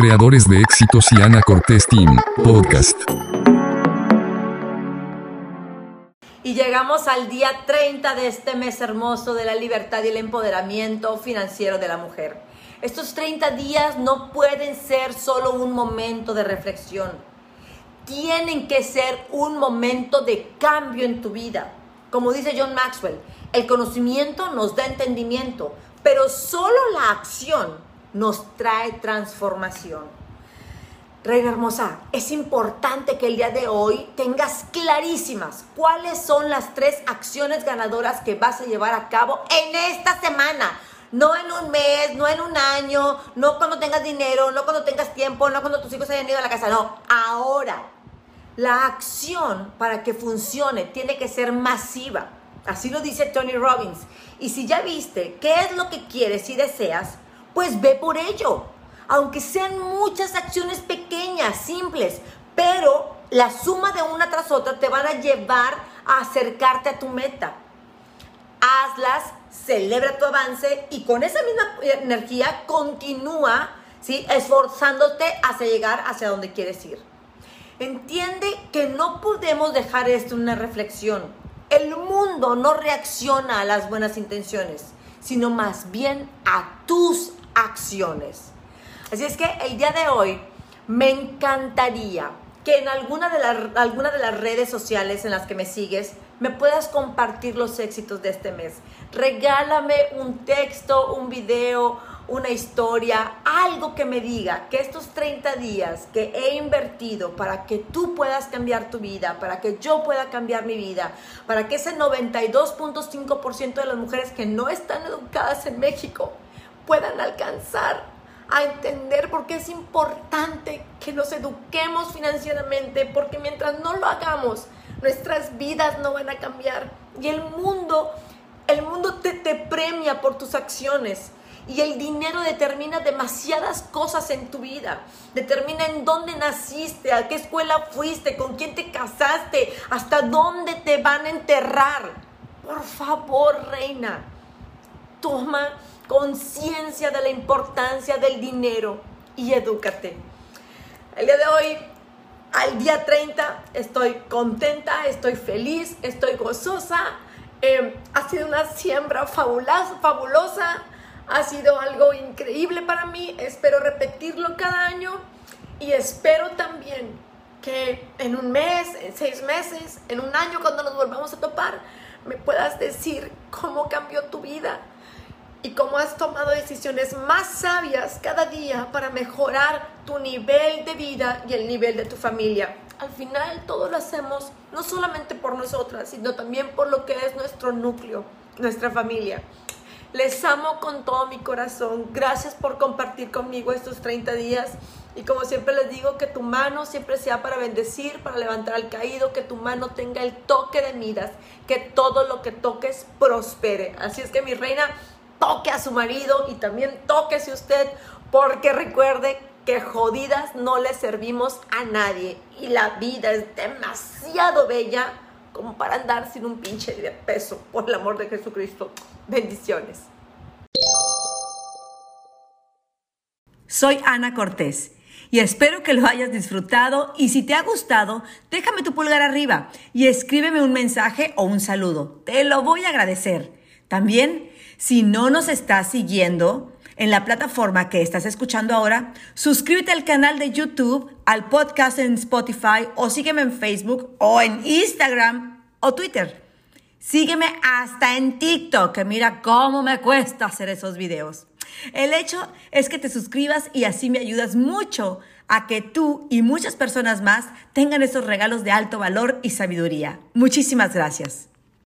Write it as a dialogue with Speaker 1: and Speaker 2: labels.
Speaker 1: creadores de éxitos y Ana Cortés Team, podcast.
Speaker 2: Y llegamos al día 30 de este mes hermoso de la libertad y el empoderamiento financiero de la mujer. Estos 30 días no pueden ser solo un momento de reflexión. Tienen que ser un momento de cambio en tu vida. Como dice John Maxwell, el conocimiento nos da entendimiento, pero solo la acción nos trae transformación. Reina hermosa, es importante que el día de hoy tengas clarísimas cuáles son las tres acciones ganadoras que vas a llevar a cabo en esta semana. No en un mes, no en un año, no cuando tengas dinero, no cuando tengas tiempo, no cuando tus hijos hayan ido a la casa, no, ahora. La acción para que funcione tiene que ser masiva. Así lo dice Tony Robbins. Y si ya viste qué es lo que quieres y deseas, pues ve por ello. Aunque sean muchas acciones pequeñas, simples, pero la suma de una tras otra te van a llevar a acercarte a tu meta. Hazlas, celebra tu avance y con esa misma energía continúa ¿sí? esforzándote hacia llegar hacia donde quieres ir. Entiende que no podemos dejar esto una reflexión. El mundo no reacciona a las buenas intenciones, sino más bien a tus acciones. Así es que el día de hoy me encantaría que en alguna de, de las redes sociales en las que me sigues me puedas compartir los éxitos de este mes. Regálame un texto, un video, una historia, algo que me diga que estos 30 días que he invertido para que tú puedas cambiar tu vida, para que yo pueda cambiar mi vida, para que ese 92.5% de las mujeres que no están educadas en México puedan alcanzar a entender por qué es importante que nos eduquemos financieramente, porque mientras no lo hagamos, nuestras vidas no van a cambiar. Y el mundo, el mundo te, te premia por tus acciones. Y el dinero determina demasiadas cosas en tu vida. Determina en dónde naciste, a qué escuela fuiste, con quién te casaste, hasta dónde te van a enterrar. Por favor, reina, toma conciencia de la importancia del dinero y edúcate. El día de hoy, al día 30, estoy contenta, estoy feliz, estoy gozosa. Em, ha sido una siembra fabulosa, fabulosa, ha sido algo increíble para mí. Espero repetirlo cada año y espero también que en un mes, en seis meses, en un año, cuando nos volvamos a topar, me puedas decir cómo cambió tu vida y cómo has tomado decisiones más sabias cada día para mejorar tu nivel de vida y el nivel de tu familia. Al final todo lo hacemos no solamente por nosotras, sino también por lo que es nuestro núcleo, nuestra familia. Les amo con todo mi corazón. Gracias por compartir conmigo estos 30 días. Y como siempre les digo, que tu mano siempre sea para bendecir, para levantar al caído, que tu mano tenga el toque de miras, que todo lo que toques prospere. Así es que mi reina, toque a su marido y también tóquese usted, porque recuerde que jodidas no le servimos a nadie y la vida es demasiado bella como para andar sin un pinche de peso, por el amor de Jesucristo. Bendiciones.
Speaker 3: Soy Ana Cortés y espero que lo hayas disfrutado y si te ha gustado, déjame tu pulgar arriba y escríbeme un mensaje o un saludo. Te lo voy a agradecer. También, si no nos estás siguiendo en la plataforma que estás escuchando ahora, suscríbete al canal de YouTube, al podcast en Spotify o sígueme en Facebook o en Instagram o Twitter. Sígueme hasta en TikTok, que mira cómo me cuesta hacer esos videos. El hecho es que te suscribas y así me ayudas mucho a que tú y muchas personas más tengan esos regalos de alto valor y sabiduría. Muchísimas gracias.